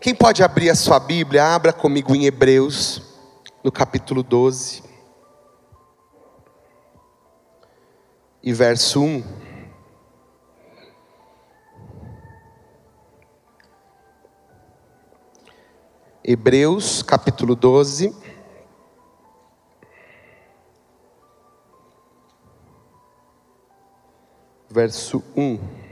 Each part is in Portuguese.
Quem pode abrir a sua Bíblia? Abra comigo em Hebreus, no capítulo 12. E verso 1. Hebreus, capítulo 12. Verso 1.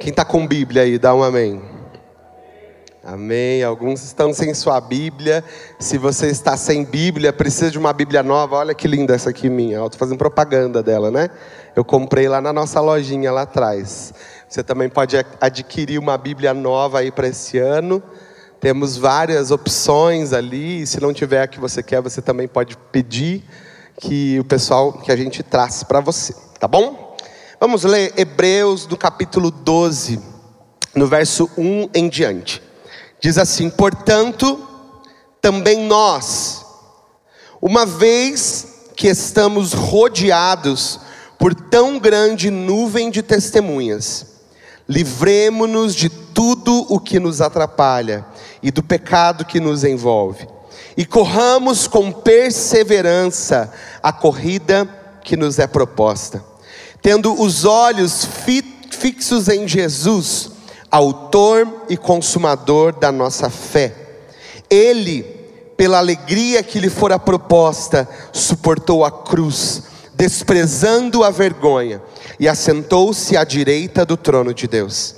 Quem está com Bíblia aí, dá um amém. Amém. Alguns estão sem sua Bíblia. Se você está sem Bíblia, precisa de uma Bíblia nova. Olha que linda essa aqui minha. Estou fazendo propaganda dela, né? Eu comprei lá na nossa lojinha lá atrás. Você também pode adquirir uma Bíblia nova aí para esse ano. Temos várias opções ali. Se não tiver a que você quer, você também pode pedir que o pessoal que a gente traz para você, tá bom? Vamos ler Hebreus do capítulo 12, no verso 1 em diante. Diz assim: Portanto, também nós, uma vez que estamos rodeados por tão grande nuvem de testemunhas, livremo-nos de tudo o que nos atrapalha e do pecado que nos envolve, e corramos com perseverança a corrida que nos é proposta tendo os olhos fixos em Jesus, Autor e Consumador da nossa fé. Ele, pela alegria que lhe fora proposta, suportou a cruz, desprezando a vergonha, e assentou-se à direita do trono de Deus.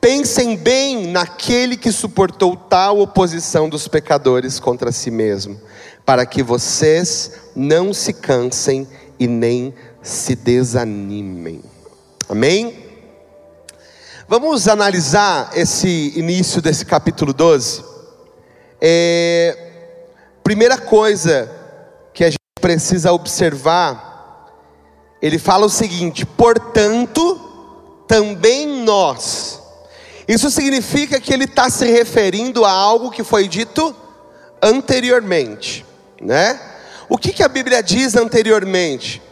Pensem bem naquele que suportou tal oposição dos pecadores contra si mesmo, para que vocês não se cansem e nem se desanimem. Amém? Vamos analisar esse início desse capítulo 12. É, primeira coisa que a gente precisa observar, ele fala o seguinte: portanto, também nós. Isso significa que ele está se referindo a algo que foi dito anteriormente, né? O que, que a Bíblia diz anteriormente?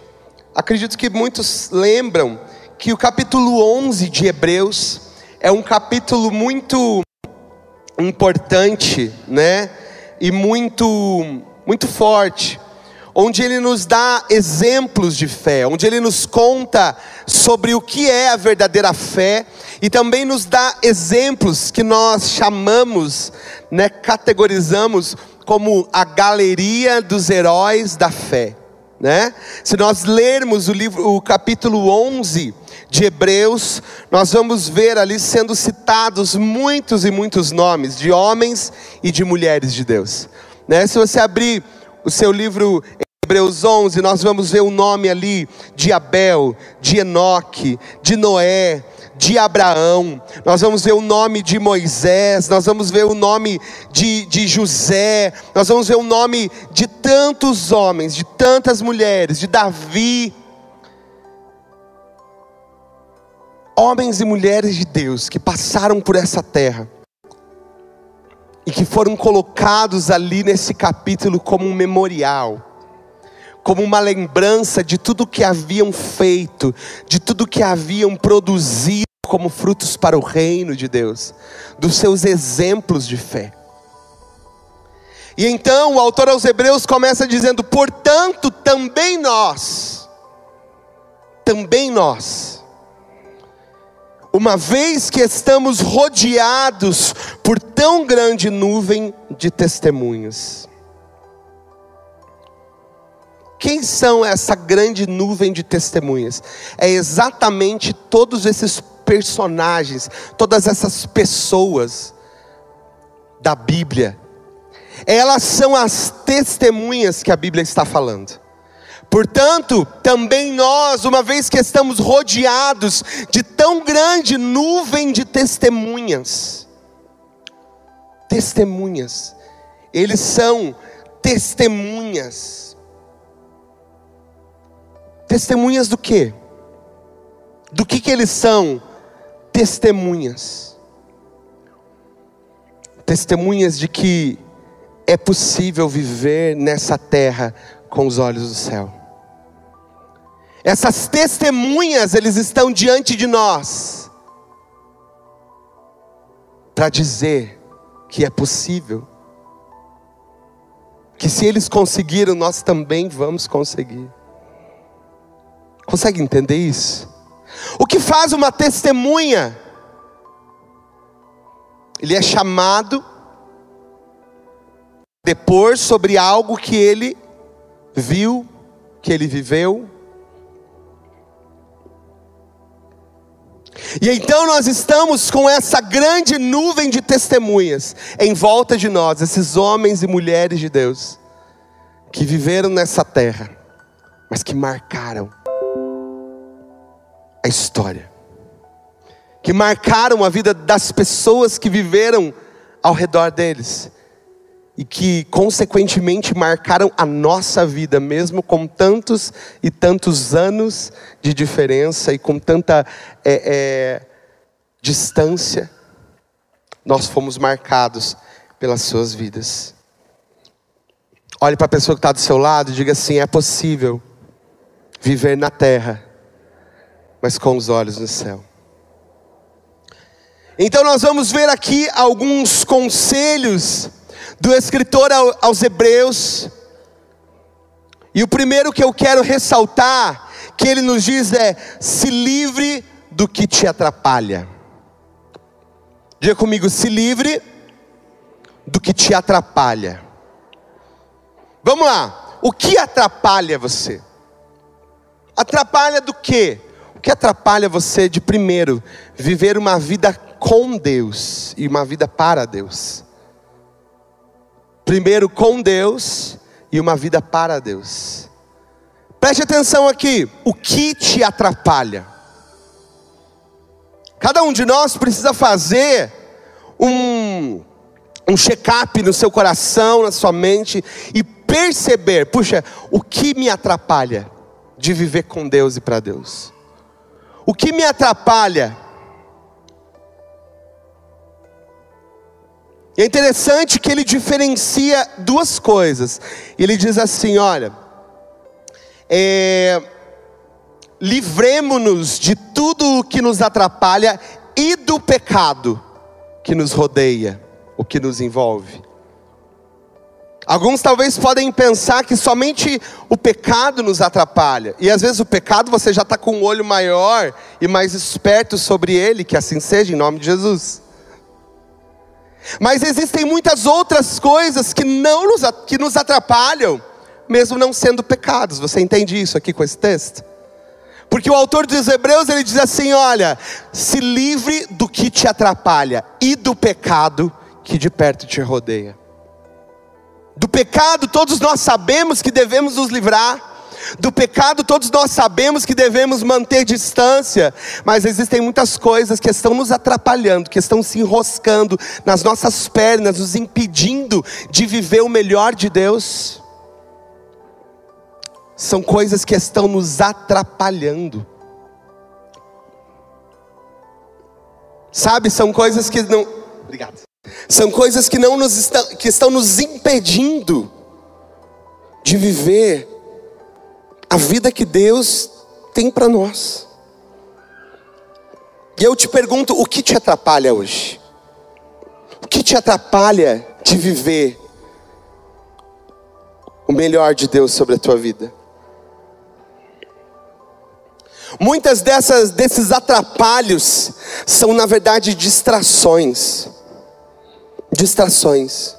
Acredito que muitos lembram que o capítulo 11 de Hebreus é um capítulo muito importante, né? E muito muito forte, onde ele nos dá exemplos de fé, onde ele nos conta sobre o que é a verdadeira fé e também nos dá exemplos que nós chamamos, né, categorizamos como a galeria dos heróis da fé né? Se nós lermos o livro, o capítulo 11 de Hebreus, nós vamos ver ali sendo citados muitos e muitos nomes de homens e de mulheres de Deus, né? Se você abrir o seu livro Hebreus 11, nós vamos ver o nome ali de Abel, de Enoque, de Noé, de Abraão, nós vamos ver o nome de Moisés, nós vamos ver o nome de, de José, nós vamos ver o nome de tantos homens, de tantas mulheres, de Davi. Homens e mulheres de Deus que passaram por essa terra e que foram colocados ali nesse capítulo como um memorial como uma lembrança de tudo que haviam feito, de tudo que haviam produzido como frutos para o reino de Deus, dos seus exemplos de fé. E então o autor aos Hebreus começa dizendo: portanto, também nós, também nós, uma vez que estamos rodeados por tão grande nuvem de testemunhas. Quem são essa grande nuvem de testemunhas? É exatamente todos esses personagens, todas essas pessoas da Bíblia. Elas são as testemunhas que a Bíblia está falando. Portanto, também nós, uma vez que estamos rodeados de tão grande nuvem de testemunhas, testemunhas, eles são testemunhas. Testemunhas do quê? Do que que eles são? testemunhas. Testemunhas de que é possível viver nessa terra com os olhos do céu. Essas testemunhas, eles estão diante de nós para dizer que é possível. Que se eles conseguiram, nós também vamos conseguir. Consegue entender isso? O que faz uma testemunha? Ele é chamado depor sobre algo que ele viu, que ele viveu. E então nós estamos com essa grande nuvem de testemunhas em volta de nós, esses homens e mulheres de Deus, que viveram nessa terra, mas que marcaram a história, que marcaram a vida das pessoas que viveram ao redor deles e que, consequentemente, marcaram a nossa vida, mesmo com tantos e tantos anos de diferença e com tanta é, é, distância, nós fomos marcados pelas suas vidas. Olhe para a pessoa que está do seu lado e diga assim: é possível viver na terra, mas com os olhos no céu. Então, nós vamos ver aqui alguns conselhos do escritor aos Hebreus. E o primeiro que eu quero ressaltar, que ele nos diz é: se livre do que te atrapalha. Diga comigo, se livre do que te atrapalha. Vamos lá, o que atrapalha você? Atrapalha do quê? O que atrapalha você de primeiro viver uma vida com Deus e uma vida para Deus? Primeiro com Deus e uma vida para Deus. Preste atenção aqui, o que te atrapalha? Cada um de nós precisa fazer um, um check-up no seu coração, na sua mente e perceber, puxa, o que me atrapalha de viver com Deus e para Deus? O que me atrapalha é interessante que ele diferencia duas coisas. Ele diz assim: olha, é, livremos-nos de tudo o que nos atrapalha e do pecado que nos rodeia, o que nos envolve. Alguns talvez podem pensar que somente o pecado nos atrapalha, e às vezes o pecado você já está com um olho maior e mais esperto sobre ele, que assim seja, em nome de Jesus. Mas existem muitas outras coisas que não nos, que nos atrapalham, mesmo não sendo pecados. Você entende isso aqui com esse texto? Porque o autor dos Hebreus ele diz assim: olha, se livre do que te atrapalha e do pecado que de perto te rodeia. Do pecado, todos nós sabemos que devemos nos livrar. Do pecado, todos nós sabemos que devemos manter distância, mas existem muitas coisas que estão nos atrapalhando, que estão se enroscando nas nossas pernas, nos impedindo de viver o melhor de Deus. São coisas que estão nos atrapalhando. Sabe, são coisas que não. Obrigado. São coisas que não nos estão, que estão nos impedindo de viver a vida que Deus tem para nós. E eu te pergunto: o que te atrapalha hoje? O que te atrapalha de viver o melhor de Deus sobre a tua vida? Muitas dessas desses atrapalhos são na verdade distrações. Distrações.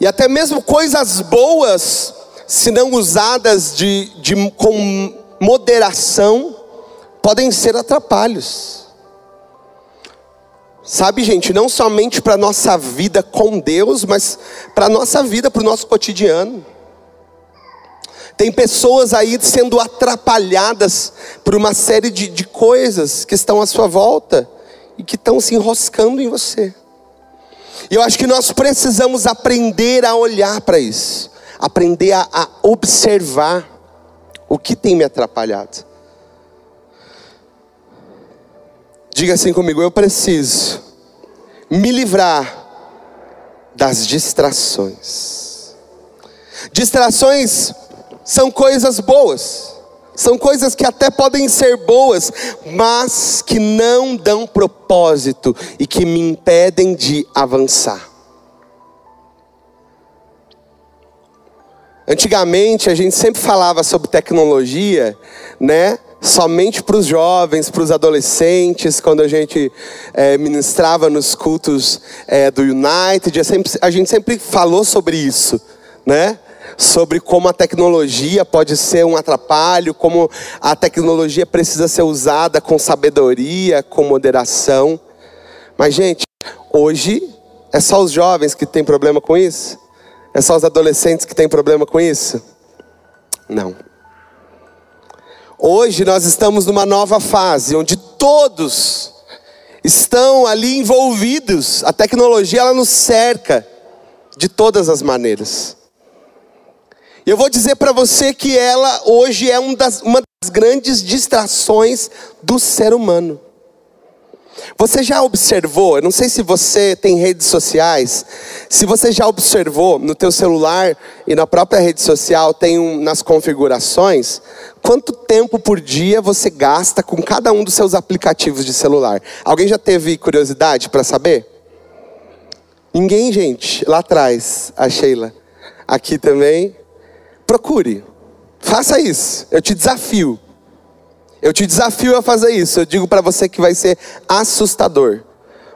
E até mesmo coisas boas se não usadas de, de, com moderação, podem ser atrapalhos. Sabe, gente, não somente para a nossa vida com Deus, mas para a nossa vida, para o nosso cotidiano. Tem pessoas aí sendo atrapalhadas por uma série de, de coisas que estão à sua volta e que estão se enroscando em você. E eu acho que nós precisamos aprender a olhar para isso aprender a, a observar o que tem me atrapalhado. Diga assim comigo: eu preciso me livrar das distrações. Distrações são coisas boas, são coisas que até podem ser boas, mas que não dão propósito e que me impedem de avançar. Antigamente a gente sempre falava sobre tecnologia, né? Somente para os jovens, para os adolescentes, quando a gente é, ministrava nos cultos é, do United, a, a gente sempre falou sobre isso, né? Sobre como a tecnologia pode ser um atrapalho, como a tecnologia precisa ser usada com sabedoria, com moderação. Mas, gente, hoje é só os jovens que têm problema com isso? É só os adolescentes que têm problema com isso? Não. Hoje nós estamos numa nova fase onde todos estão ali envolvidos. A tecnologia ela nos cerca de todas as maneiras. Eu vou dizer para você que ela hoje é um das, uma das grandes distrações do ser humano. Você já observou, eu não sei se você tem redes sociais, se você já observou no teu celular e na própria rede social, tem um, nas configurações, quanto tempo por dia você gasta com cada um dos seus aplicativos de celular? Alguém já teve curiosidade para saber? Ninguém, gente. Lá atrás, a Sheila. Aqui também. Procure. Faça isso. Eu te desafio. Eu te desafio a fazer isso. Eu digo para você que vai ser assustador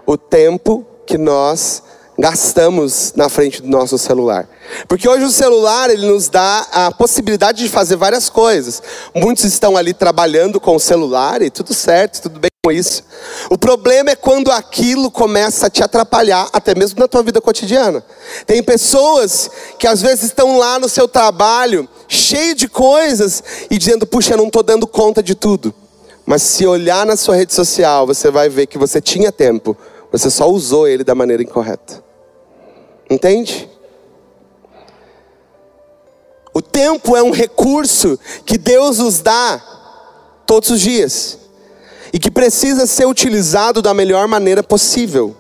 o tempo que nós gastamos na frente do nosso celular. Porque hoje o celular ele nos dá a possibilidade de fazer várias coisas. Muitos estão ali trabalhando com o celular e tudo certo, tudo bem isso. O problema é quando aquilo começa a te atrapalhar, até mesmo na tua vida cotidiana. Tem pessoas que às vezes estão lá no seu trabalho cheio de coisas e dizendo: puxa, eu não estou dando conta de tudo. Mas se olhar na sua rede social, você vai ver que você tinha tempo, você só usou ele da maneira incorreta. Entende? O tempo é um recurso que Deus nos dá todos os dias e que precisa ser utilizado da melhor maneira possível.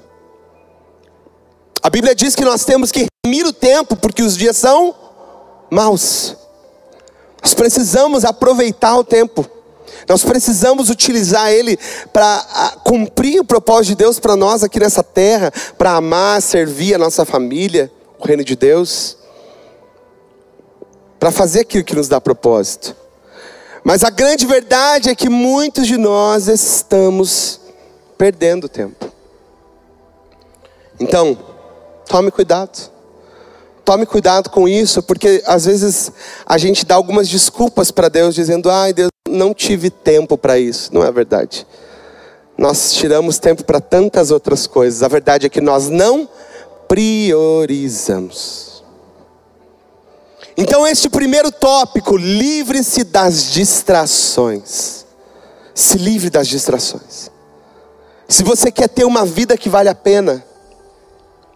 A Bíblia diz que nós temos que remir o tempo porque os dias são maus. Nós precisamos aproveitar o tempo. Nós precisamos utilizar ele para cumprir o propósito de Deus para nós aqui nessa terra, para amar, servir a nossa família, o reino de Deus, para fazer aquilo que nos dá propósito. Mas a grande verdade é que muitos de nós estamos perdendo tempo. Então, tome cuidado. Tome cuidado com isso, porque às vezes a gente dá algumas desculpas para Deus, dizendo: ai, Deus, não tive tempo para isso. Não é verdade. Nós tiramos tempo para tantas outras coisas. A verdade é que nós não priorizamos. Então, este primeiro tópico, livre-se das distrações. Se livre das distrações. Se você quer ter uma vida que vale a pena,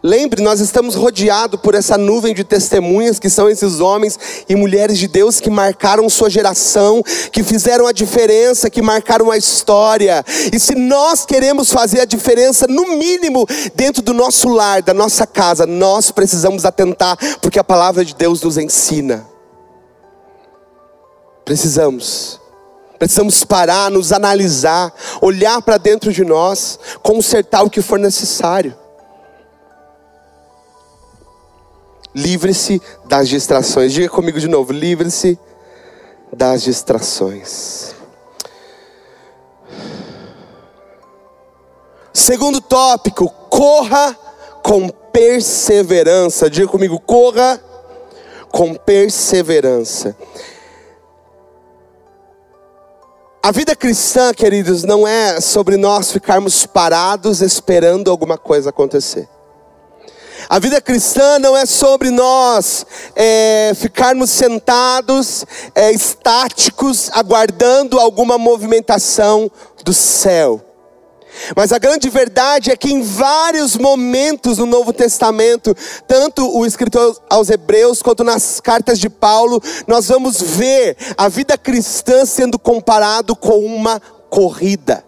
Lembre, nós estamos rodeados por essa nuvem de testemunhas que são esses homens e mulheres de Deus que marcaram sua geração, que fizeram a diferença, que marcaram a história. E se nós queremos fazer a diferença, no mínimo, dentro do nosso lar, da nossa casa, nós precisamos atentar, porque a palavra de Deus nos ensina. Precisamos. Precisamos parar, nos analisar, olhar para dentro de nós, consertar o que for necessário. Livre-se das distrações. Diga comigo de novo: livre-se das distrações. Segundo tópico, corra com perseverança. Diga comigo, corra com perseverança. A vida cristã, queridos, não é sobre nós ficarmos parados esperando alguma coisa acontecer. A vida cristã não é sobre nós é, ficarmos sentados, é, estáticos, aguardando alguma movimentação do céu. Mas a grande verdade é que em vários momentos no Novo Testamento, tanto o escritor aos Hebreus quanto nas cartas de Paulo, nós vamos ver a vida cristã sendo comparado com uma corrida.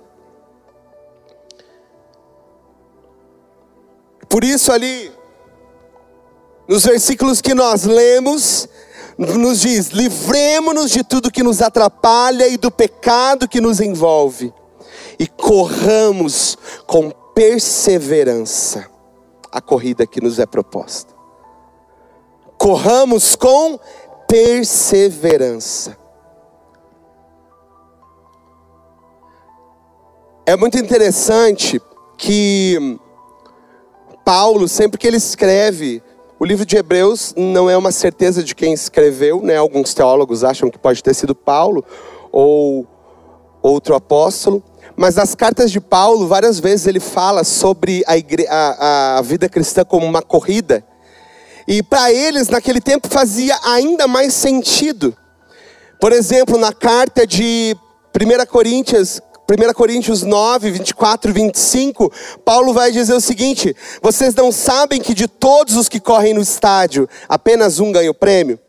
Por isso ali nos versículos que nós lemos, nos diz: livremos-nos de tudo que nos atrapalha e do pecado que nos envolve, e corramos com perseverança a corrida que nos é proposta. Corramos com perseverança. É muito interessante que Paulo, sempre que ele escreve o livro de Hebreus, não é uma certeza de quem escreveu, né? Alguns teólogos acham que pode ter sido Paulo ou outro apóstolo. Mas nas cartas de Paulo, várias vezes ele fala sobre a, igre... a, a vida cristã como uma corrida. E para eles, naquele tempo, fazia ainda mais sentido. Por exemplo, na carta de 1 Coríntios, 1 Coríntios 9, 24 e 25, Paulo vai dizer o seguinte: Vocês não sabem que de todos os que correm no estádio, apenas um ganha o prêmio?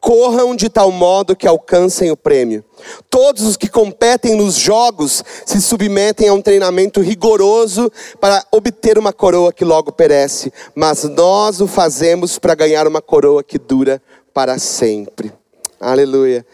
Corram de tal modo que alcancem o prêmio. Todos os que competem nos jogos se submetem a um treinamento rigoroso para obter uma coroa que logo perece, mas nós o fazemos para ganhar uma coroa que dura para sempre. Aleluia.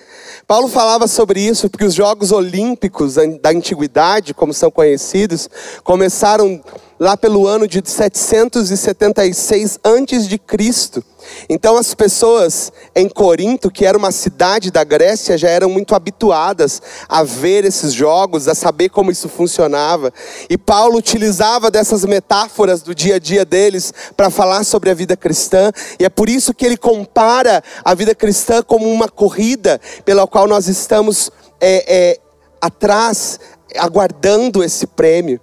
Paulo falava sobre isso porque os Jogos Olímpicos da Antiguidade, como são conhecidos, começaram lá pelo ano de 776 antes de Cristo. Então as pessoas em Corinto, que era uma cidade da Grécia, já eram muito habituadas a ver esses jogos, a saber como isso funcionava. E Paulo utilizava dessas metáforas do dia a dia deles para falar sobre a vida cristã, e é por isso que ele compara a vida cristã como uma corrida pela qual nós estamos é, é, atrás, aguardando esse prêmio.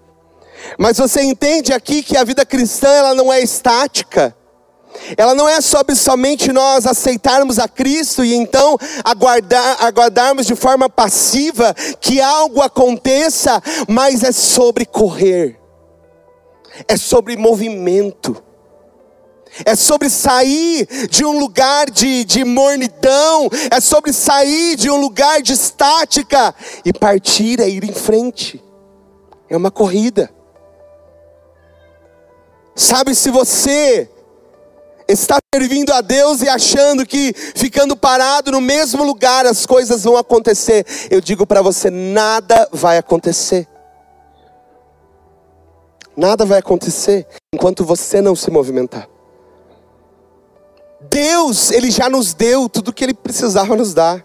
Mas você entende aqui que a vida cristã ela não é estática. Ela não é sobre somente nós aceitarmos a Cristo e então aguardar, aguardarmos de forma passiva que algo aconteça, mas é sobre correr, é sobre movimento, é sobre sair de um lugar de, de mornidão, é sobre sair de um lugar de estática. E partir, é ir em frente, é uma corrida. Sabe, se você está servindo a Deus e achando que ficando parado no mesmo lugar as coisas vão acontecer, eu digo para você: nada vai acontecer. Nada vai acontecer enquanto você não se movimentar. Deus, Ele já nos deu tudo o que Ele precisava nos dar.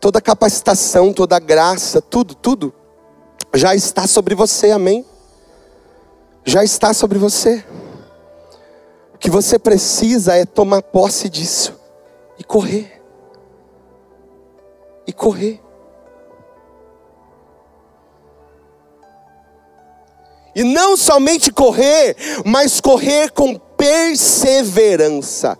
Toda capacitação, toda graça, tudo, tudo, já está sobre você, amém? Já está sobre você que você precisa é tomar posse disso e correr. E correr. E não somente correr, mas correr com perseverança.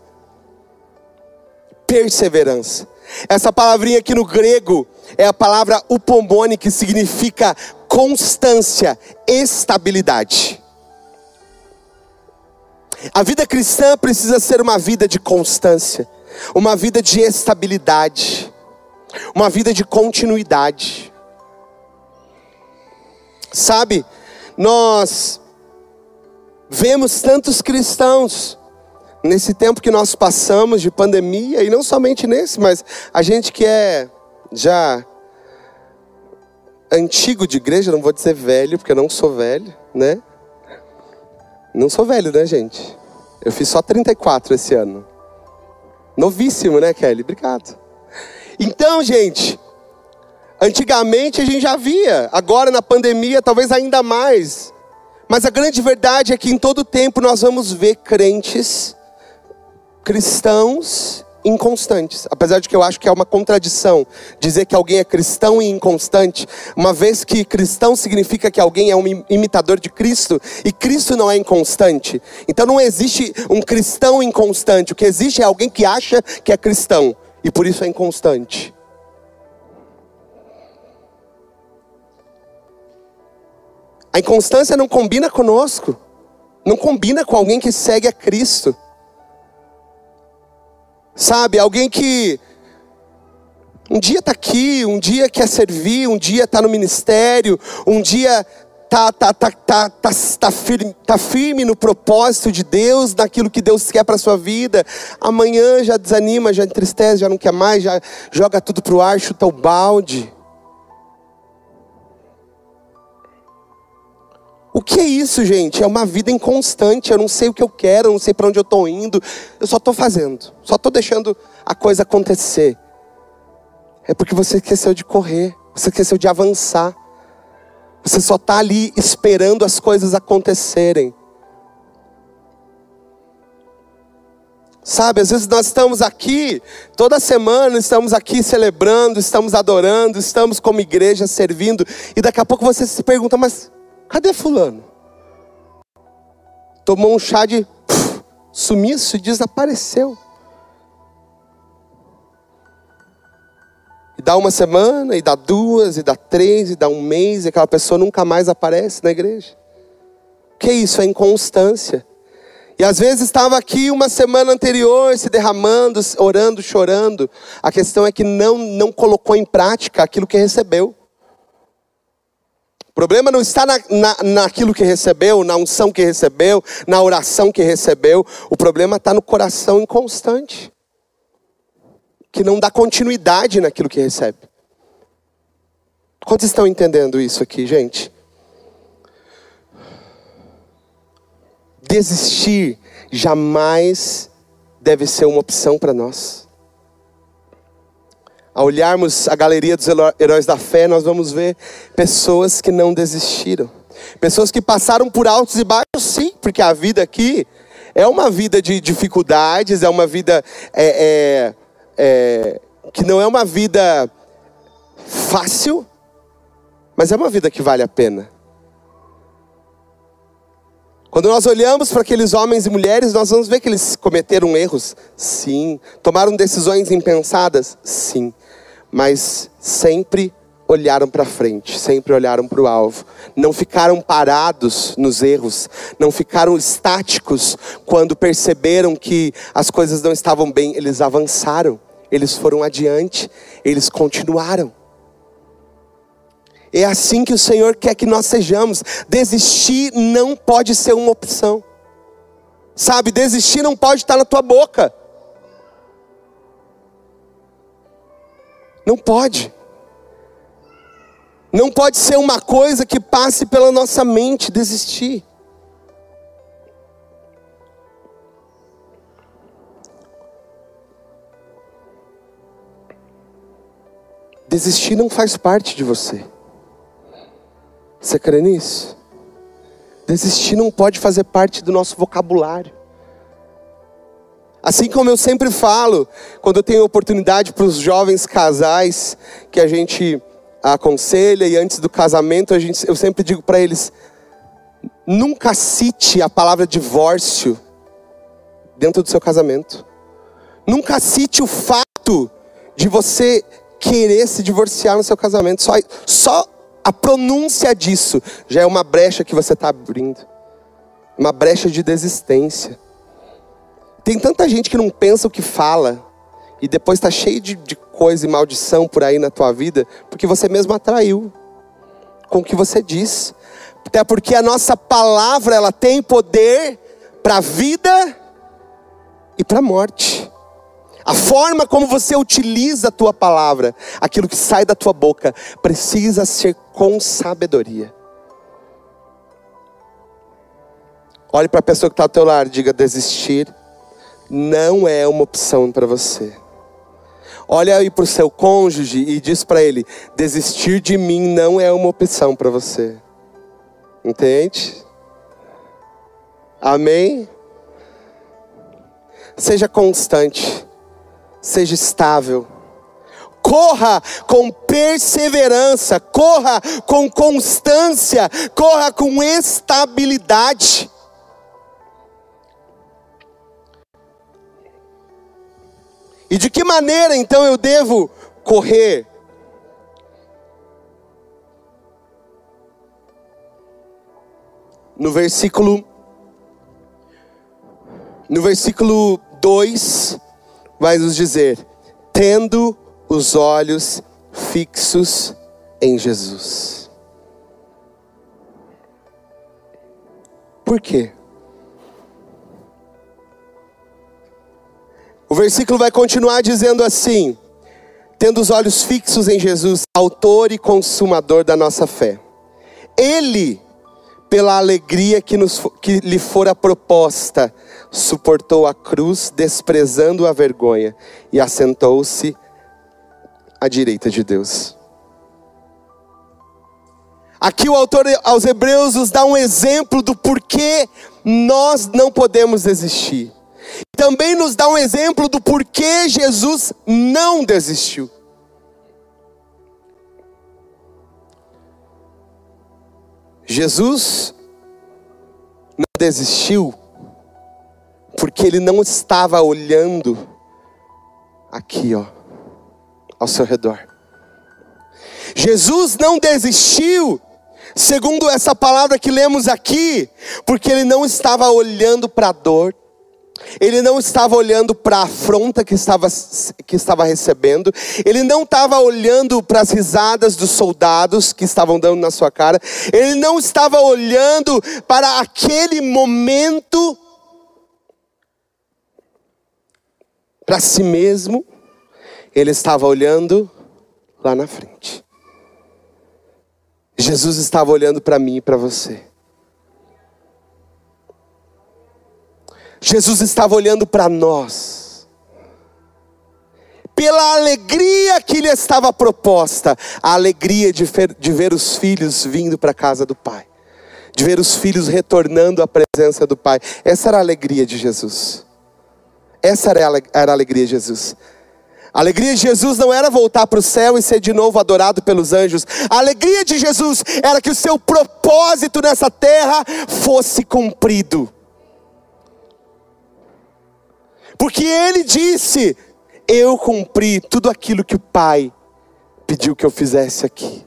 Perseverança. Essa palavrinha aqui no grego é a palavra upomone, que significa constância, estabilidade. A vida cristã precisa ser uma vida de constância, uma vida de estabilidade, uma vida de continuidade. Sabe, nós vemos tantos cristãos nesse tempo que nós passamos de pandemia, e não somente nesse, mas a gente que é já antigo de igreja, não vou dizer velho, porque eu não sou velho, né? Não sou velho, né, gente? Eu fiz só 34 esse ano. Novíssimo, né, Kelly? Obrigado. Então, gente, antigamente a gente já via, agora na pandemia talvez ainda mais. Mas a grande verdade é que em todo tempo nós vamos ver crentes cristãos inconstantes. Apesar de que eu acho que é uma contradição dizer que alguém é cristão e inconstante, uma vez que cristão significa que alguém é um imitador de Cristo e Cristo não é inconstante. Então não existe um cristão inconstante. O que existe é alguém que acha que é cristão e por isso é inconstante. A inconstância não combina conosco. Não combina com alguém que segue a Cristo. Sabe, alguém que um dia está aqui, um dia quer servir, um dia está no ministério, um dia tá, tá, tá, tá, tá, tá, firme, tá firme no propósito de Deus, naquilo que Deus quer para sua vida. Amanhã já desanima, já entristece, já não quer mais, já joga tudo pro ar, chuta o balde. O que é isso, gente? É uma vida inconstante. Eu não sei o que eu quero, eu não sei para onde eu estou indo. Eu só estou fazendo, só estou deixando a coisa acontecer. É porque você esqueceu de correr, você esqueceu de avançar. Você só está ali esperando as coisas acontecerem. Sabe, às vezes nós estamos aqui, toda semana estamos aqui celebrando, estamos adorando, estamos como igreja servindo, e daqui a pouco você se pergunta, mas cadê Fulano? Tomou um chá de sumiço e desapareceu. E dá uma semana, e dá duas, e dá três, e dá um mês, e aquela pessoa nunca mais aparece na igreja. Que isso? É inconstância. E às vezes estava aqui uma semana anterior se derramando, orando, chorando. A questão é que não, não colocou em prática aquilo que recebeu. O problema não está na, na, naquilo que recebeu, na unção que recebeu, na oração que recebeu. O problema está no coração inconstante que não dá continuidade naquilo que recebe. Quantos estão entendendo isso aqui, gente? Desistir jamais deve ser uma opção para nós. Ao olharmos a galeria dos heróis da fé, nós vamos ver pessoas que não desistiram. Pessoas que passaram por altos e baixos, sim, porque a vida aqui é uma vida de dificuldades, é uma vida é, é, é, que não é uma vida fácil, mas é uma vida que vale a pena. Quando nós olhamos para aqueles homens e mulheres, nós vamos ver que eles cometeram erros, sim. Tomaram decisões impensadas, sim. Mas sempre olharam para frente, sempre olharam para o alvo. Não ficaram parados nos erros, não ficaram estáticos quando perceberam que as coisas não estavam bem, eles avançaram eles foram adiante, eles continuaram. É assim que o Senhor quer que nós sejamos. Desistir não pode ser uma opção. Sabe, desistir não pode estar na tua boca. Não pode. Não pode ser uma coisa que passe pela nossa mente desistir. Desistir não faz parte de você. Você crê nisso? Desistir não pode fazer parte do nosso vocabulário. Assim como eu sempre falo, quando eu tenho oportunidade para os jovens casais que a gente aconselha e antes do casamento, a gente, eu sempre digo para eles: nunca cite a palavra divórcio dentro do seu casamento. Nunca cite o fato de você querer se divorciar no seu casamento. Só, só a pronúncia disso já é uma brecha que você está abrindo uma brecha de desistência. Tem tanta gente que não pensa o que fala e depois está cheio de, de coisa e maldição por aí na tua vida porque você mesmo atraiu com o que você diz. Até porque a nossa palavra ela tem poder para a vida e para a morte. A forma como você utiliza a tua palavra, aquilo que sai da tua boca, precisa ser com sabedoria. Olhe para a pessoa que está ao teu lado diga: desistir não é uma opção para você. Olha aí para o seu cônjuge e diz para ele: desistir de mim não é uma opção para você. Entende? Amém? Seja constante seja estável. Corra com perseverança, corra com constância, corra com estabilidade. E de que maneira então eu devo correr? No versículo no versículo 2 vai nos dizer: tendo os olhos fixos em Jesus. Por quê? O versículo vai continuar dizendo assim: tendo os olhos fixos em Jesus, autor e consumador da nossa fé. Ele, pela alegria que, nos, que lhe fora proposta, suportou a cruz, desprezando a vergonha, e assentou-se à direita de Deus. Aqui o autor aos Hebreus nos dá um exemplo do porquê nós não podemos desistir. Também nos dá um exemplo do porquê Jesus não desistiu. Jesus não desistiu porque ele não estava olhando aqui, ó, ao seu redor. Jesus não desistiu, segundo essa palavra que lemos aqui, porque ele não estava olhando para a dor, ele não estava olhando para a afronta que estava, que estava recebendo, ele não estava olhando para as risadas dos soldados que estavam dando na sua cara, ele não estava olhando para aquele momento para si mesmo, ele estava olhando lá na frente. Jesus estava olhando para mim e para você. Jesus estava olhando para nós. Pela alegria que lhe estava proposta, a alegria de ver, de ver os filhos vindo para a casa do Pai, de ver os filhos retornando à presença do Pai. Essa era a alegria de Jesus. Essa era a alegria de Jesus. A alegria de Jesus não era voltar para o céu e ser de novo adorado pelos anjos. A alegria de Jesus era que o seu propósito nessa terra fosse cumprido. Porque ele disse: Eu cumpri tudo aquilo que o Pai pediu que eu fizesse aqui.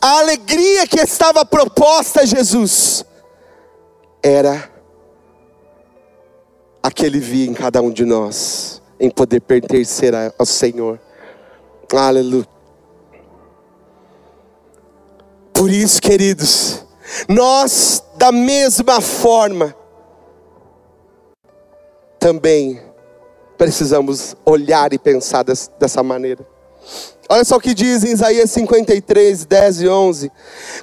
A alegria que estava proposta a Jesus era a que ele via em cada um de nós, em poder pertencer ao Senhor. Aleluia. Por isso, queridos, nós, da mesma forma, também precisamos olhar e pensar dessa maneira. Olha só o que diz em Isaías 53, 10 e 11: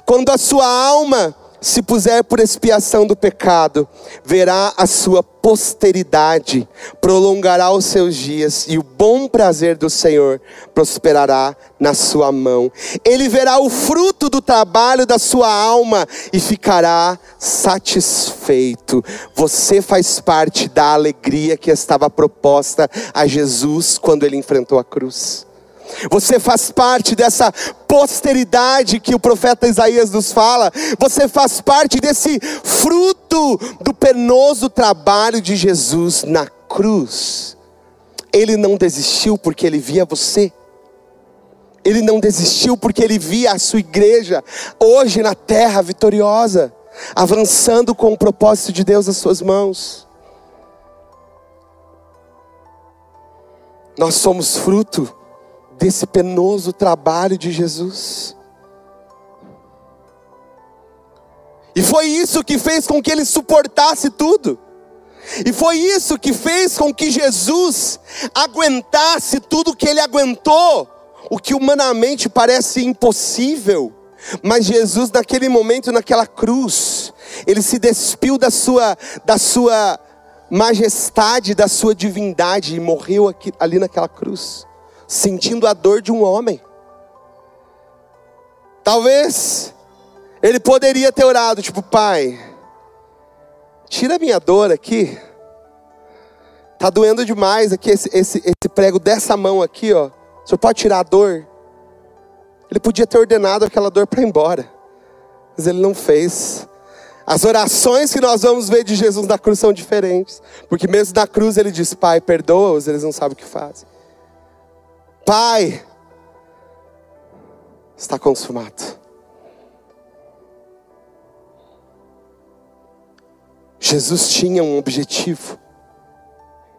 Quando a sua alma se puser por expiação do pecado, verá a sua posteridade, prolongará os seus dias, e o bom prazer do Senhor prosperará na sua mão. Ele verá o fruto do trabalho da sua alma e ficará satisfeito. Você faz parte da alegria que estava proposta a Jesus quando ele enfrentou a cruz. Você faz parte dessa posteridade que o profeta Isaías nos fala. Você faz parte desse fruto do penoso trabalho de Jesus na cruz. Ele não desistiu porque ele via você. Ele não desistiu porque ele via a sua igreja hoje na terra vitoriosa, avançando com o propósito de Deus nas suas mãos. Nós somos fruto desse penoso trabalho de Jesus. E foi isso que fez com que ele suportasse tudo. E foi isso que fez com que Jesus aguentasse tudo que ele aguentou, o que humanamente parece impossível. Mas Jesus, naquele momento, naquela cruz, ele se despiu da sua, da sua majestade, da sua divindade e morreu aqui, ali naquela cruz sentindo a dor de um homem. Talvez ele poderia ter orado, tipo, pai, tira a minha dor aqui. Tá doendo demais aqui esse, esse, esse prego dessa mão aqui, ó. O senhor pode tirar a dor? Ele podia ter ordenado aquela dor para ir embora, mas ele não fez. As orações que nós vamos ver de Jesus na cruz são diferentes, porque mesmo na cruz ele diz: Pai, perdoa-os, eles não sabem o que fazem. Pai, está consumado. Jesus tinha um objetivo.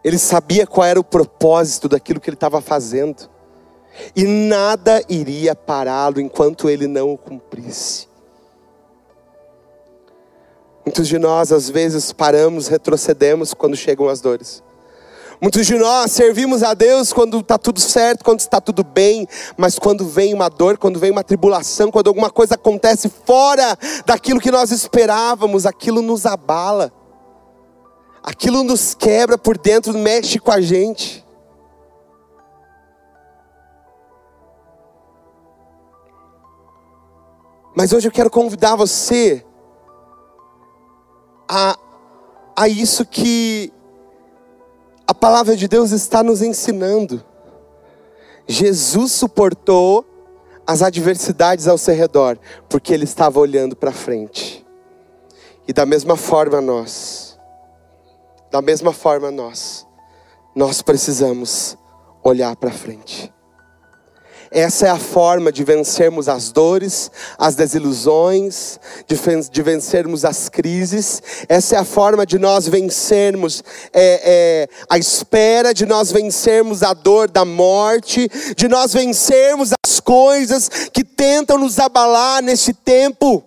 Ele sabia qual era o propósito daquilo que ele estava fazendo. E nada iria pará-lo enquanto ele não o cumprisse. Muitos de nós, às vezes, paramos, retrocedemos quando chegam as dores. Muitos de nós servimos a Deus quando está tudo certo, quando está tudo bem, mas quando vem uma dor, quando vem uma tribulação, quando alguma coisa acontece fora daquilo que nós esperávamos, aquilo nos abala, aquilo nos quebra por dentro, mexe com a gente. Mas hoje eu quero convidar você a, a isso que palavra de Deus está nos ensinando. Jesus suportou as adversidades ao seu redor, porque ele estava olhando para frente. E da mesma forma nós, da mesma forma nós, nós precisamos olhar para frente. Essa é a forma de vencermos as dores, as desilusões, de, vencermos as crises. Essa é a forma de nós vencermos é, é, a espera, de nós vencermos a dor da morte, de nós vencermos as coisas que tentam nos abalar neste tempo.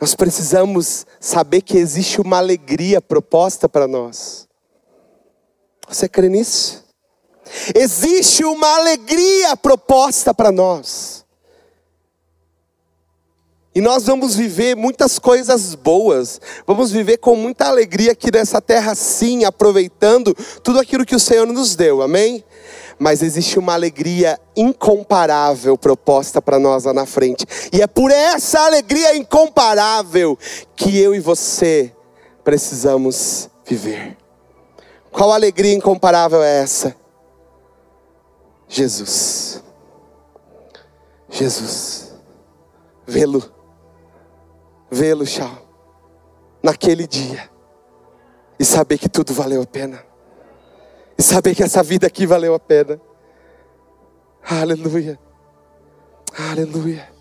Nós precisamos saber que existe uma alegria proposta para nós. Você crê nisso? Existe uma alegria proposta para nós. E nós vamos viver muitas coisas boas, vamos viver com muita alegria aqui nessa terra, sim, aproveitando tudo aquilo que o Senhor nos deu, amém? Mas existe uma alegria incomparável proposta para nós lá na frente, e é por essa alegria incomparável que eu e você precisamos viver. Qual alegria incomparável é essa? Jesus. Jesus. Vê-lo. Vê-lo, Chau. Naquele dia. E saber que tudo valeu a pena. E saber que essa vida aqui valeu a pena. Aleluia. Aleluia.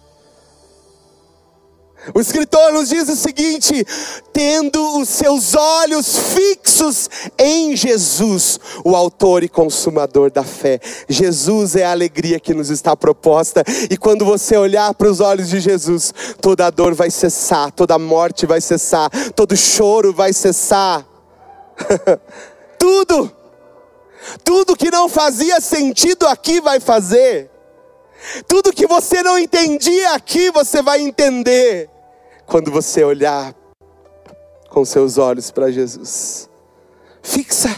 O escritor nos diz o seguinte: tendo os seus olhos fixos em Jesus, o autor e consumador da fé. Jesus é a alegria que nos está proposta, e quando você olhar para os olhos de Jesus, toda dor vai cessar, toda morte vai cessar, todo choro vai cessar. tudo, tudo que não fazia sentido aqui vai fazer. Tudo que você não entendia aqui, você vai entender quando você olhar com seus olhos para Jesus. Fixa.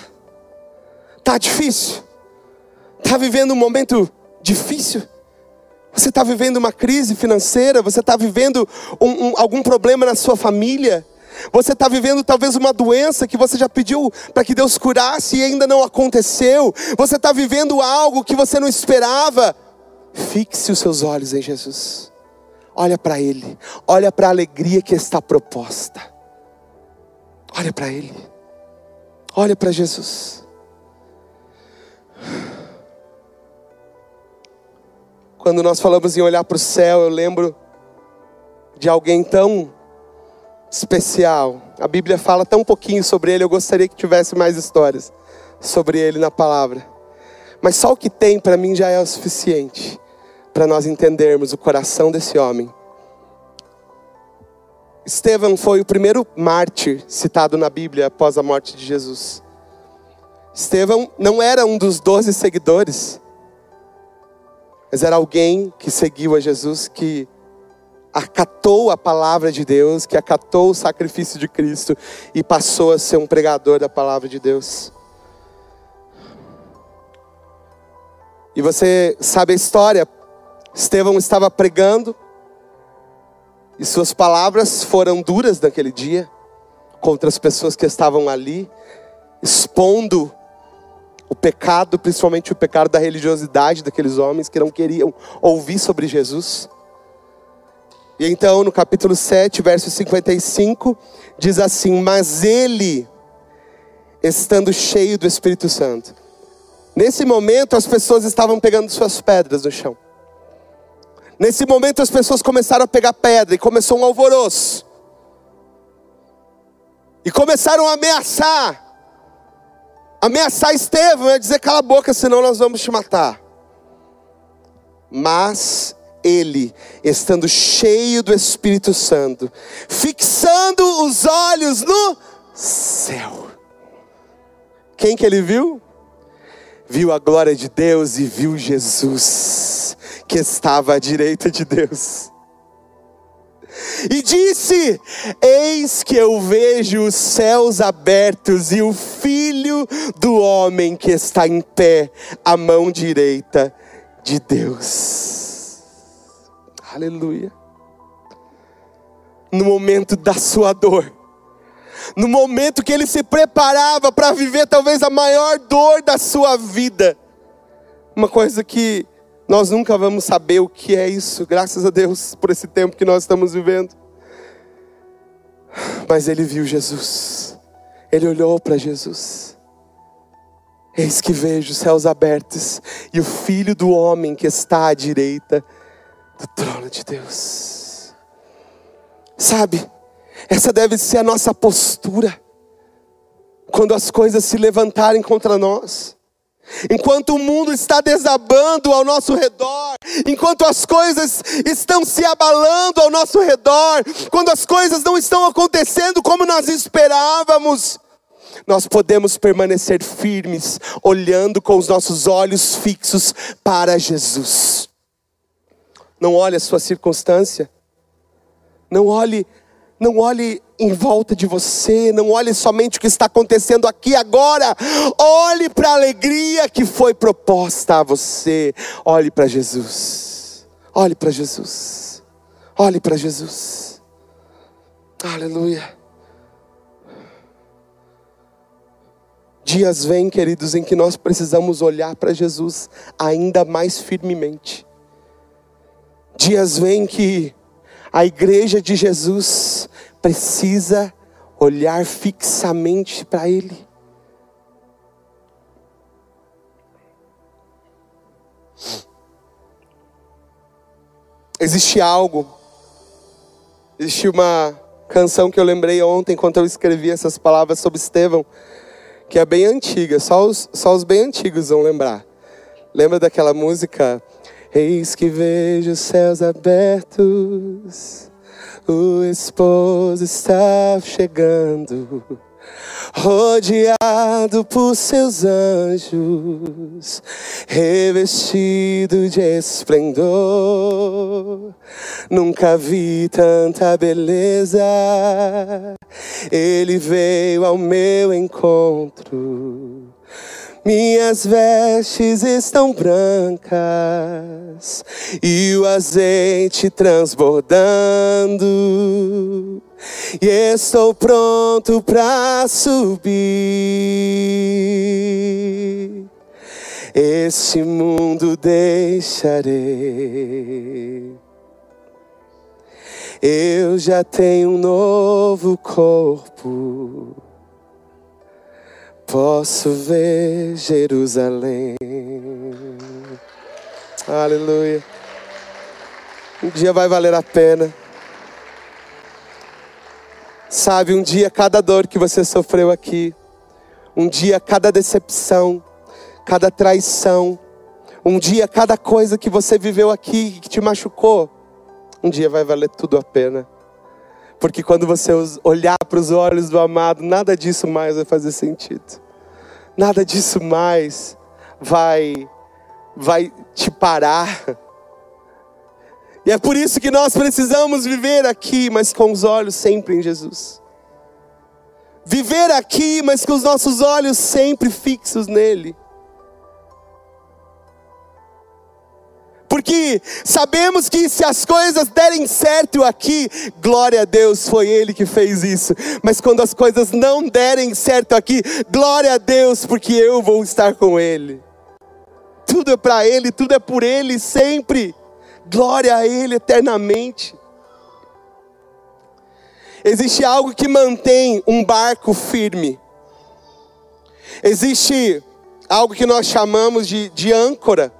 Tá difícil? Tá vivendo um momento difícil? Você está vivendo uma crise financeira? Você está vivendo um, um, algum problema na sua família? Você está vivendo talvez uma doença que você já pediu para que Deus curasse e ainda não aconteceu. Você está vivendo algo que você não esperava. Fixe os seus olhos em Jesus. Olha para Ele, olha para a alegria que está proposta. Olha para Ele, olha para Jesus. Quando nós falamos em olhar para o céu, eu lembro de alguém tão especial. A Bíblia fala tão pouquinho sobre ele, eu gostaria que tivesse mais histórias sobre ele na palavra. Mas só o que tem para mim já é o suficiente para nós entendermos o coração desse homem. Estevão foi o primeiro mártir citado na Bíblia após a morte de Jesus. Estevão não era um dos doze seguidores, mas era alguém que seguiu a Jesus, que acatou a palavra de Deus, que acatou o sacrifício de Cristo e passou a ser um pregador da palavra de Deus. E você sabe a história, Estevão estava pregando, e suas palavras foram duras naquele dia contra as pessoas que estavam ali, expondo o pecado, principalmente o pecado da religiosidade daqueles homens que não queriam ouvir sobre Jesus. E então, no capítulo 7, verso 55, diz assim: Mas ele, estando cheio do Espírito Santo, nesse momento as pessoas estavam pegando suas pedras no chão. Nesse momento as pessoas começaram a pegar pedra e começou um alvoroço. E começaram a ameaçar. Ameaçar Estevão, é dizer cala a boca, senão nós vamos te matar. Mas ele, estando cheio do Espírito Santo, fixando os olhos no céu. Quem que ele viu? Viu a glória de Deus e viu Jesus, que estava à direita de Deus. E disse: Eis que eu vejo os céus abertos e o filho do homem que está em pé, à mão direita de Deus. Aleluia. No momento da sua dor, no momento que ele se preparava para viver talvez a maior dor da sua vida, uma coisa que nós nunca vamos saber o que é isso, graças a Deus por esse tempo que nós estamos vivendo. Mas ele viu Jesus, ele olhou para Jesus. Eis que vejo os céus abertos e o Filho do Homem que está à direita do trono de Deus. Sabe, essa deve ser a nossa postura quando as coisas se levantarem contra nós. Enquanto o mundo está desabando ao nosso redor, enquanto as coisas estão se abalando ao nosso redor, quando as coisas não estão acontecendo como nós esperávamos, nós podemos permanecer firmes, olhando com os nossos olhos fixos para Jesus. Não olhe a sua circunstância, não olhe, não olhe em volta de você, não olhe somente o que está acontecendo aqui agora, olhe para a alegria que foi proposta a você, olhe para Jesus, olhe para Jesus, olhe para Jesus, aleluia. Dias vêm, queridos, em que nós precisamos olhar para Jesus ainda mais firmemente. Dias vêm que a igreja de Jesus precisa olhar fixamente para Ele. Existe algo, existe uma canção que eu lembrei ontem, enquanto eu escrevi essas palavras sobre Estevão que é bem antiga, só os, só os bem antigos vão lembrar. Lembra daquela música? Eis que vejo os céus abertos, o esposo está chegando, rodeado por seus anjos, revestido de esplendor. Nunca vi tanta beleza ele veio ao meu encontro. Minhas vestes estão brancas e o azeite transbordando. E estou pronto para subir. Este mundo deixarei eu já tenho um novo corpo. Posso ver Jerusalém. Aleluia. Um dia vai valer a pena. Sabe, um dia cada dor que você sofreu aqui, um dia cada decepção, cada traição, um dia cada coisa que você viveu aqui que te machucou, um dia vai valer tudo a pena. Porque quando você olhar para os olhos do amado, nada disso mais vai fazer sentido. Nada disso mais vai vai te parar. E é por isso que nós precisamos viver aqui, mas com os olhos sempre em Jesus. Viver aqui, mas com os nossos olhos sempre fixos nele. Porque sabemos que se as coisas derem certo aqui, glória a Deus, foi Ele que fez isso. Mas quando as coisas não derem certo aqui, glória a Deus, porque eu vou estar com Ele. Tudo é para Ele, tudo é por Ele sempre. Glória a Ele eternamente. Existe algo que mantém um barco firme. Existe algo que nós chamamos de, de âncora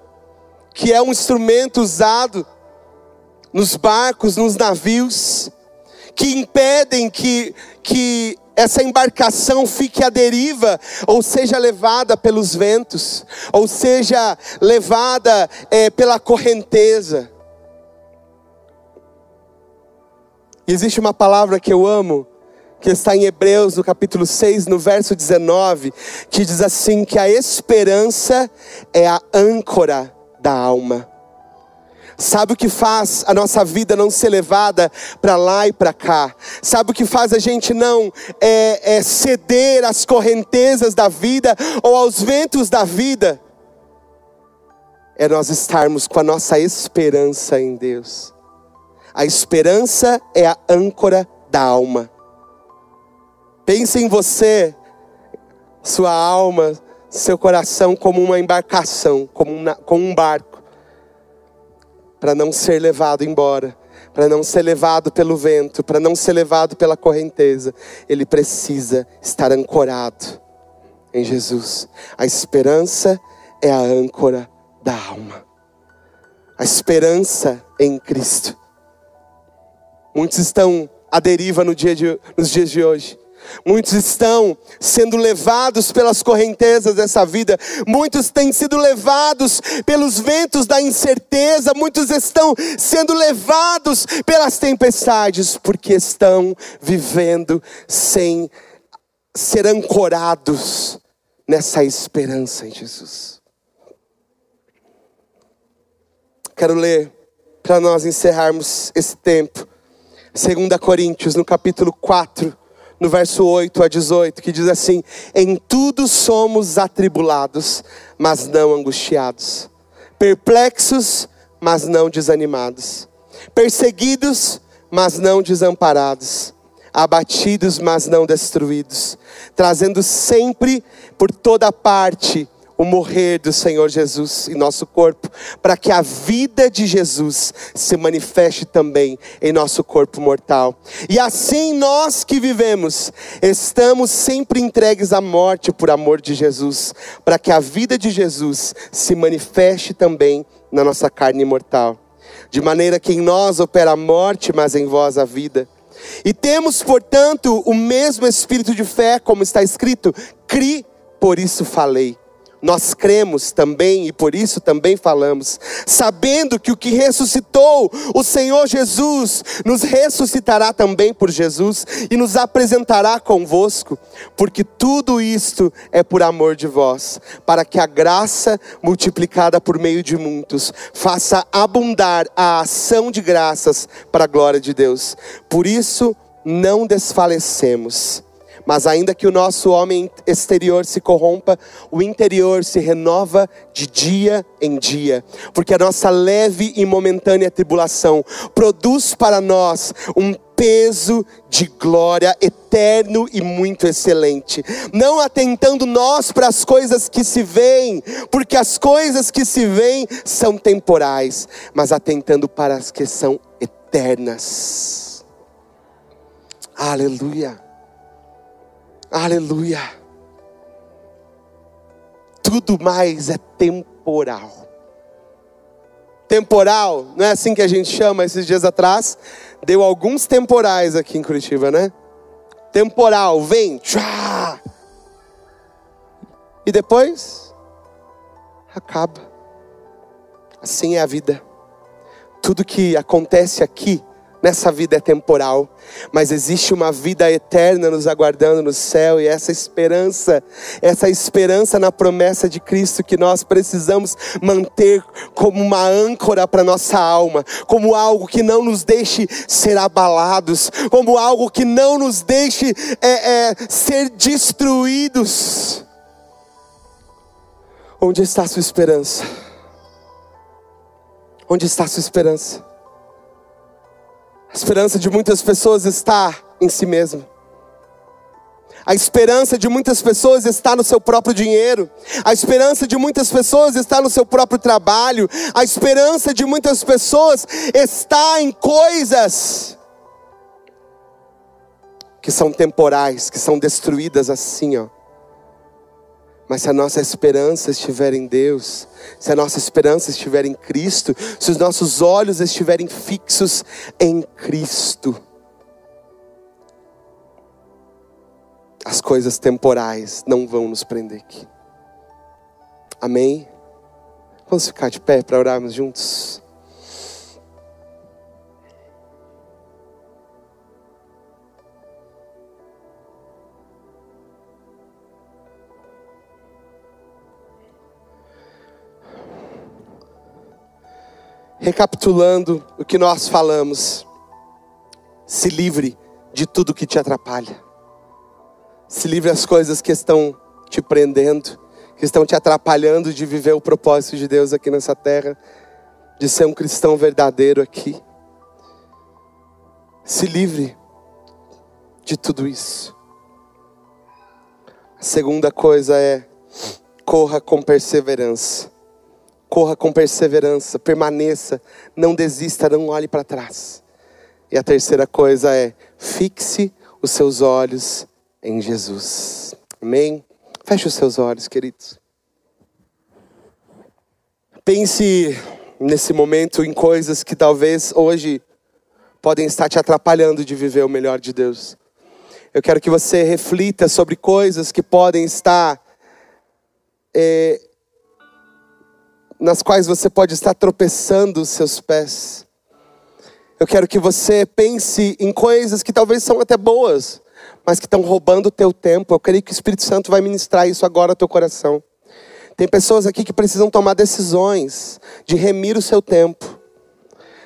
que é um instrumento usado nos barcos, nos navios, que impedem que, que essa embarcação fique à deriva, ou seja levada pelos ventos, ou seja levada é, pela correnteza. E existe uma palavra que eu amo, que está em Hebreus, no capítulo 6, no verso 19, que diz assim: que a esperança é a âncora da alma. Sabe o que faz a nossa vida não ser levada para lá e para cá? Sabe o que faz a gente não é, é ceder às correntezas da vida ou aos ventos da vida? É nós estarmos com a nossa esperança em Deus. A esperança é a âncora da alma. Pense em você, sua alma, seu coração como uma embarcação, como um, como um barco para não ser levado embora, para não ser levado pelo vento, para não ser levado pela correnteza. Ele precisa estar ancorado em Jesus. A esperança é a âncora da alma. A esperança em Cristo. Muitos estão à deriva no dia de, nos dias de hoje. Muitos estão sendo levados pelas correntezas dessa vida, muitos têm sido levados pelos ventos da incerteza, muitos estão sendo levados pelas tempestades, porque estão vivendo sem ser ancorados nessa esperança em Jesus. Quero ler para nós encerrarmos esse tempo. 2 Coríntios, no capítulo 4, no verso 8 a 18, que diz assim: Em tudo somos atribulados, mas não angustiados, perplexos, mas não desanimados, perseguidos, mas não desamparados, abatidos, mas não destruídos, trazendo sempre por toda parte o morrer do Senhor Jesus em nosso corpo, para que a vida de Jesus se manifeste também em nosso corpo mortal. E assim nós que vivemos, estamos sempre entregues à morte por amor de Jesus, para que a vida de Jesus se manifeste também na nossa carne mortal. De maneira que em nós opera a morte, mas em vós a vida. E temos, portanto, o mesmo espírito de fé, como está escrito: cri, por isso falei nós cremos também e por isso também falamos, sabendo que o que ressuscitou o Senhor Jesus nos ressuscitará também por Jesus e nos apresentará convosco, porque tudo isto é por amor de vós, para que a graça multiplicada por meio de muitos faça abundar a ação de graças para a glória de Deus. Por isso não desfalecemos mas ainda que o nosso homem exterior se corrompa, o interior se renova de dia em dia, porque a nossa leve e momentânea tribulação produz para nós um peso de glória eterno e muito excelente. Não atentando nós para as coisas que se veem, porque as coisas que se veem são temporais, mas atentando para as que são eternas. Aleluia. Aleluia. Tudo mais é temporal. Temporal, não é assim que a gente chama esses dias atrás? Deu alguns temporais aqui em Curitiba, né? Temporal, vem, tchá. E depois acaba. Assim é a vida. Tudo que acontece aqui nessa vida é temporal, mas existe uma vida eterna nos aguardando no céu e essa esperança, essa esperança na promessa de Cristo que nós precisamos manter como uma âncora para nossa alma, como algo que não nos deixe ser abalados, como algo que não nos deixe é, é, ser destruídos. Onde está a sua esperança? Onde está a sua esperança? A esperança de muitas pessoas está em si mesmo. A esperança de muitas pessoas está no seu próprio dinheiro. A esperança de muitas pessoas está no seu próprio trabalho. A esperança de muitas pessoas está em coisas que são temporais, que são destruídas assim, ó. Mas se a nossa esperança estiver em Deus, se a nossa esperança estiver em Cristo, se os nossos olhos estiverem fixos em Cristo, as coisas temporais não vão nos prender aqui. Amém? Vamos ficar de pé para orarmos juntos? Recapitulando o que nós falamos, se livre de tudo que te atrapalha. Se livre das coisas que estão te prendendo, que estão te atrapalhando de viver o propósito de Deus aqui nessa terra, de ser um cristão verdadeiro aqui. Se livre de tudo isso. A segunda coisa é corra com perseverança. Corra com perseverança, permaneça, não desista, não olhe para trás. E a terceira coisa é fixe os seus olhos em Jesus. Amém? Feche os seus olhos, queridos. Pense nesse momento em coisas que talvez hoje podem estar te atrapalhando de viver o melhor de Deus. Eu quero que você reflita sobre coisas que podem estar é, nas quais você pode estar tropeçando os seus pés. Eu quero que você pense em coisas que talvez são até boas, mas que estão roubando o teu tempo. Eu creio que o Espírito Santo vai ministrar isso agora ao teu coração. Tem pessoas aqui que precisam tomar decisões de remir o seu tempo.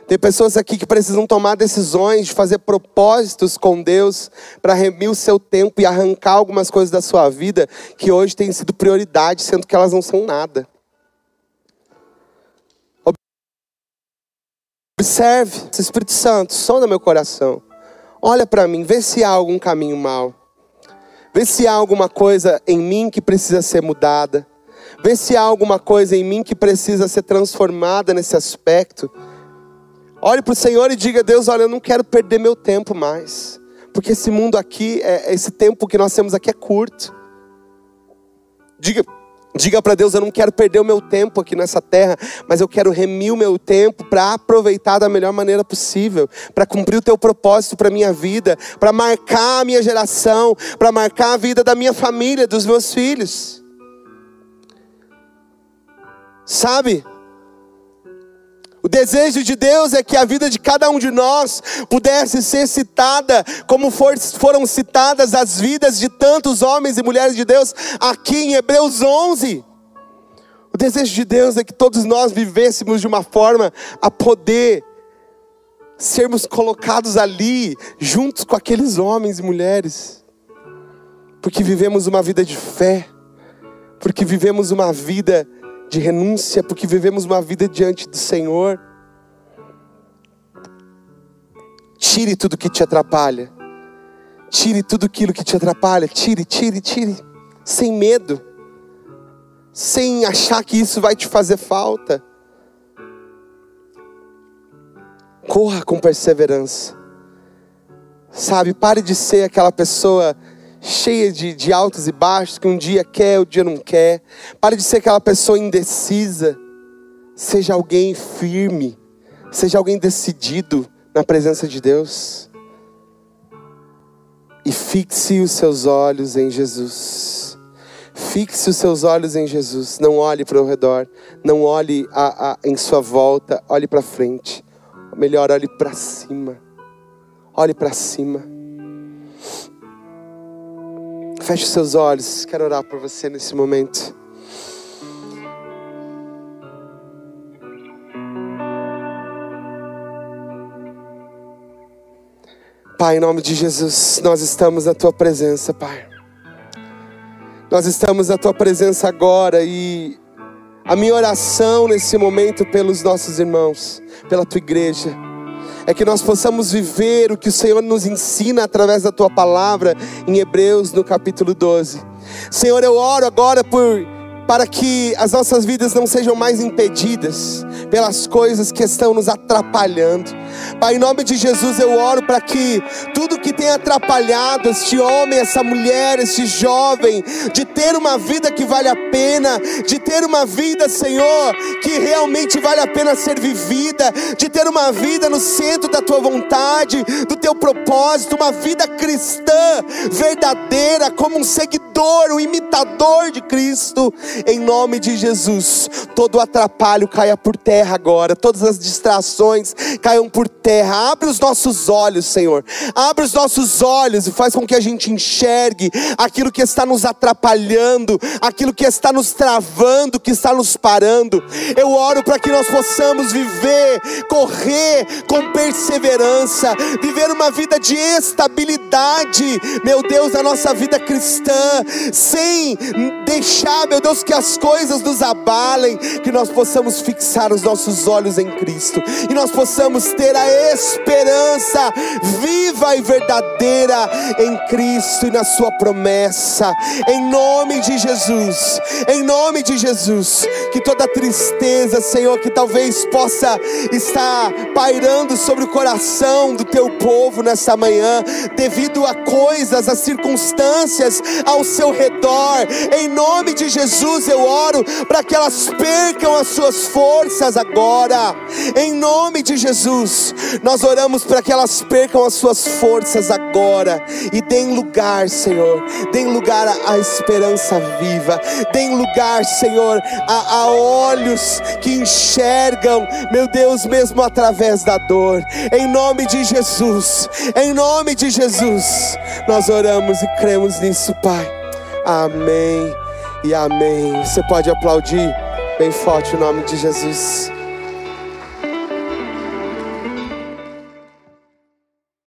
Tem pessoas aqui que precisam tomar decisões de fazer propósitos com Deus para remir o seu tempo e arrancar algumas coisas da sua vida que hoje têm sido prioridade, sendo que elas não são nada. Observe, Espírito Santo, sonda meu coração. Olha para mim, vê se há algum caminho mal. Vê se há alguma coisa em mim que precisa ser mudada. Vê se há alguma coisa em mim que precisa ser transformada nesse aspecto. Olhe para o Senhor e diga: Deus, olha, eu não quero perder meu tempo mais. Porque esse mundo aqui, é, esse tempo que nós temos aqui é curto. Diga, Diga para Deus: eu não quero perder o meu tempo aqui nessa terra, mas eu quero remir o meu tempo para aproveitar da melhor maneira possível, para cumprir o teu propósito para minha vida, para marcar a minha geração, para marcar a vida da minha família, dos meus filhos. Sabe? O desejo de Deus é que a vida de cada um de nós pudesse ser citada, como for, foram citadas as vidas de tantos homens e mulheres de Deus aqui em Hebreus 11. O desejo de Deus é que todos nós vivêssemos de uma forma a poder sermos colocados ali, juntos com aqueles homens e mulheres, porque vivemos uma vida de fé, porque vivemos uma vida de renúncia, porque vivemos uma vida diante do Senhor. Tire tudo que te atrapalha. Tire tudo aquilo que te atrapalha. Tire, tire, tire. Sem medo. Sem achar que isso vai te fazer falta. Corra com perseverança. Sabe, pare de ser aquela pessoa cheia de, de altos e baixos, que um dia quer, o dia não quer. Pare de ser aquela pessoa indecisa. Seja alguém firme. Seja alguém decidido na presença de Deus. E fixe os seus olhos em Jesus. Fixe os seus olhos em Jesus. Não olhe para o redor. Não olhe a, a, em sua volta. Olhe para frente. Ou melhor, olhe para cima. Olhe para cima. Feche seus olhos, quero orar por você nesse momento. Pai, em nome de Jesus, nós estamos na tua presença, Pai. Nós estamos na tua presença agora e a minha oração nesse momento pelos nossos irmãos, pela tua igreja, é que nós possamos viver o que o Senhor nos ensina através da tua palavra em Hebreus no capítulo 12. Senhor, eu oro agora por para que as nossas vidas não sejam mais impedidas pelas coisas que estão nos atrapalhando. Pai, em nome de Jesus eu oro para que tudo que tem atrapalhado este homem, essa mulher, este jovem, de ter uma vida que vale a pena, de ter uma vida, Senhor, que realmente vale a pena ser vivida, de ter uma vida no centro da tua vontade, do teu propósito, uma vida cristã verdadeira, como um seguidor, um imitador de Cristo em nome de Jesus. Todo atrapalho caia por terra agora, todas as distrações caiam por terra. Abre os nossos olhos, Senhor. Abre os nossos olhos e faz com que a gente enxergue aquilo que está nos atrapalhando, aquilo que está nos travando, que está nos parando. Eu oro para que nós possamos viver, correr com perseverança, viver uma vida de estabilidade, meu Deus, na nossa vida cristã, sem deixar, meu Deus, que as coisas nos abalem, que nós possamos fixar os nossos olhos em Cristo e nós possamos ter a esperança viva e verdadeira em Cristo e na Sua promessa, em nome de Jesus, em nome de Jesus, que toda tristeza, Senhor, que talvez possa estar pairando sobre o coração do Teu povo nessa manhã, devido a coisas, a circunstâncias ao seu redor, em nome de Jesus eu oro para que elas percam as suas forças agora, em nome de Jesus, nós oramos para que elas percam as suas forças agora e deem lugar, Senhor, deem lugar à esperança viva, deem lugar, Senhor, a, a olhos que enxergam, meu Deus, mesmo através da dor, em nome de Jesus, em nome de Jesus, nós oramos e cremos nisso, Pai. Amém e amém. Você pode aplaudir bem forte o nome de Jesus.